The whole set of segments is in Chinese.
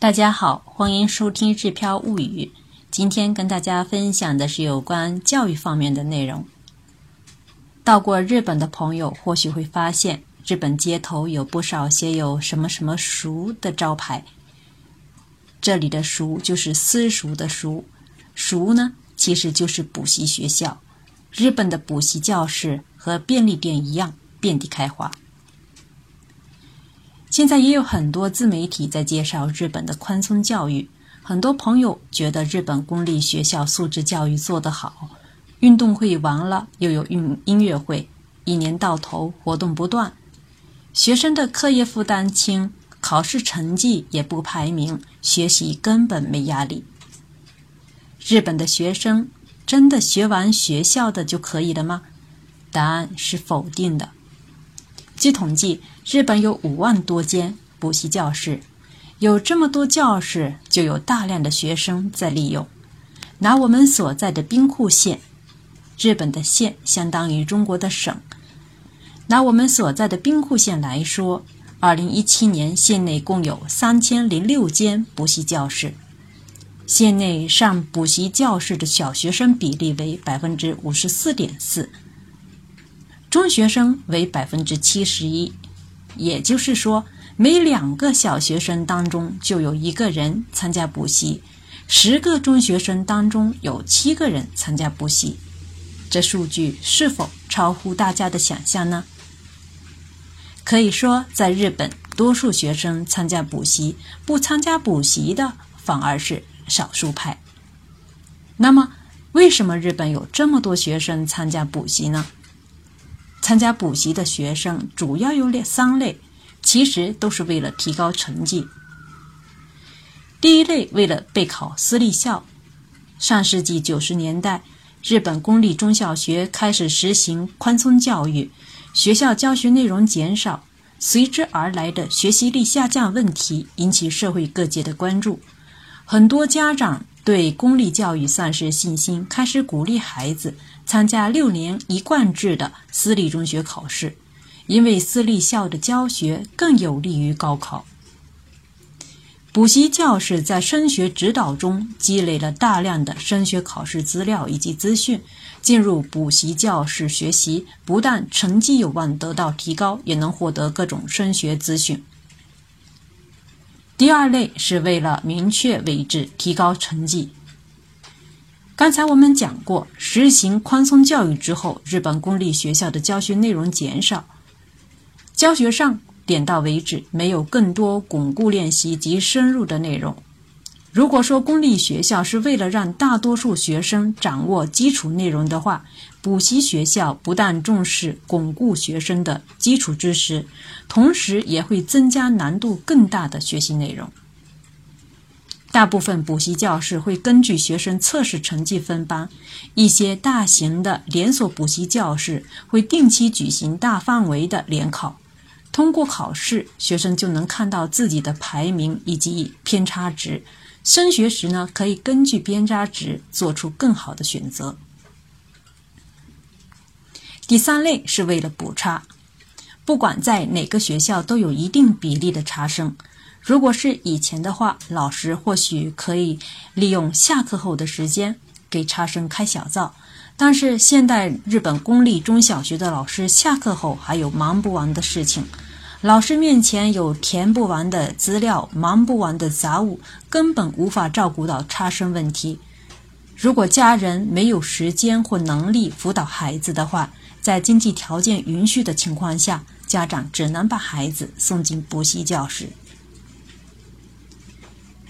大家好，欢迎收听《日飘物语》。今天跟大家分享的是有关教育方面的内容。到过日本的朋友或许会发现，日本街头有不少写有“什么什么塾”的招牌。这里的“塾”就是私塾的“塾”，“塾”呢其实就是补习学校。日本的补习教室和便利店一样遍地开花。现在也有很多自媒体在介绍日本的宽松教育，很多朋友觉得日本公立学校素质教育做得好，运动会完了又有运音乐会，一年到头活动不断，学生的课业负担轻，考试成绩也不排名，学习根本没压力。日本的学生真的学完学校的就可以了吗？答案是否定的。据统计，日本有五万多间补习教室，有这么多教室，就有大量的学生在利用。拿我们所在的兵库县，日本的县相当于中国的省。拿我们所在的兵库县来说，二零一七年县内共有三千零六间补习教室，县内上补习教室的小学生比例为百分之五十四点四。中学生为百分之七十一，也就是说，每两个小学生当中就有一个人参加补习，十个中学生当中有七个人参加补习。这数据是否超乎大家的想象呢？可以说，在日本，多数学生参加补习，不参加补习的反而是少数派。那么，为什么日本有这么多学生参加补习呢？参加补习的学生主要有两三类，其实都是为了提高成绩。第一类为了备考私立校。上世纪九十年代，日本公立中小学开始实行宽松教育，学校教学内容减少，随之而来的学习力下降问题引起社会各界的关注，很多家长。对公立教育丧失信心，开始鼓励孩子参加六年一贯制的私立中学考试，因为私立校的教学更有利于高考。补习教室在升学指导中积累了大量的升学考试资料以及资讯，进入补习教室学习，不但成绩有望得到提高，也能获得各种升学资讯。第二类是为了明确位置、提高成绩。刚才我们讲过，实行宽松教育之后，日本公立学校的教学内容减少，教学上点到为止，没有更多巩固练习及深入的内容。如果说公立学校是为了让大多数学生掌握基础内容的话，补习学校不但重视巩固学生的基础知识，同时也会增加难度更大的学习内容。大部分补习教室会根据学生测试成绩分班，一些大型的连锁补习教室会定期举行大范围的联考，通过考试，学生就能看到自己的排名以及偏差值。升学时呢，可以根据偏差值做出更好的选择。第三类是为了补差，不管在哪个学校都有一定比例的差生。如果是以前的话，老师或许可以利用下课后的时间给差生开小灶，但是现代日本公立中小学的老师下课后还有忙不完的事情。老师面前有填不完的资料，忙不完的杂物，根本无法照顾到差生问题。如果家人没有时间或能力辅导孩子的话，在经济条件允许的情况下，家长只能把孩子送进补习教室。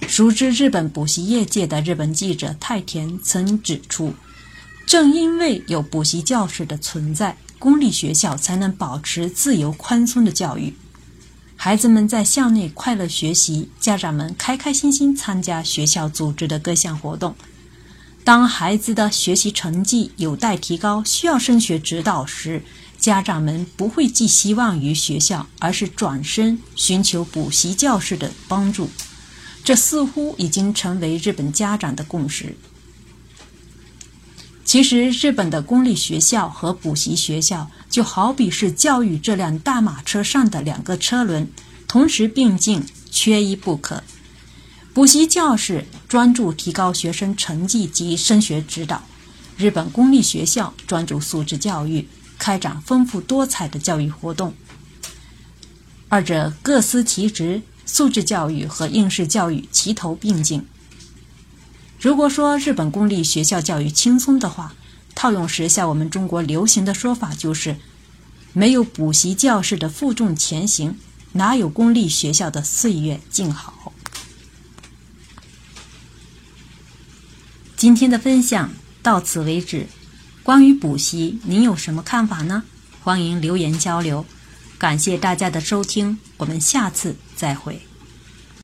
熟知日本补习业界的日本记者太田曾指出，正因为有补习教室的存在。公立学校才能保持自由宽松的教育，孩子们在校内快乐学习，家长们开开心心参加学校组织的各项活动。当孩子的学习成绩有待提高，需要升学指导时，家长们不会寄希望于学校，而是转身寻求补习教室的帮助。这似乎已经成为日本家长的共识。其实，日本的公立学校和补习学校就好比是教育这辆大马车上的两个车轮，同时并进，缺一不可。补习教室专注提高学生成绩及升学指导，日本公立学校专注素质教育，开展丰富多彩的教育活动。二者各司其职，素质教育和应试教育齐头并进。如果说日本公立学校教育轻松的话，套用时下我们中国流行的说法就是：没有补习教室的负重前行，哪有公立学校的岁月静好？今天的分享到此为止。关于补习，您有什么看法呢？欢迎留言交流。感谢大家的收听，我们下次再会。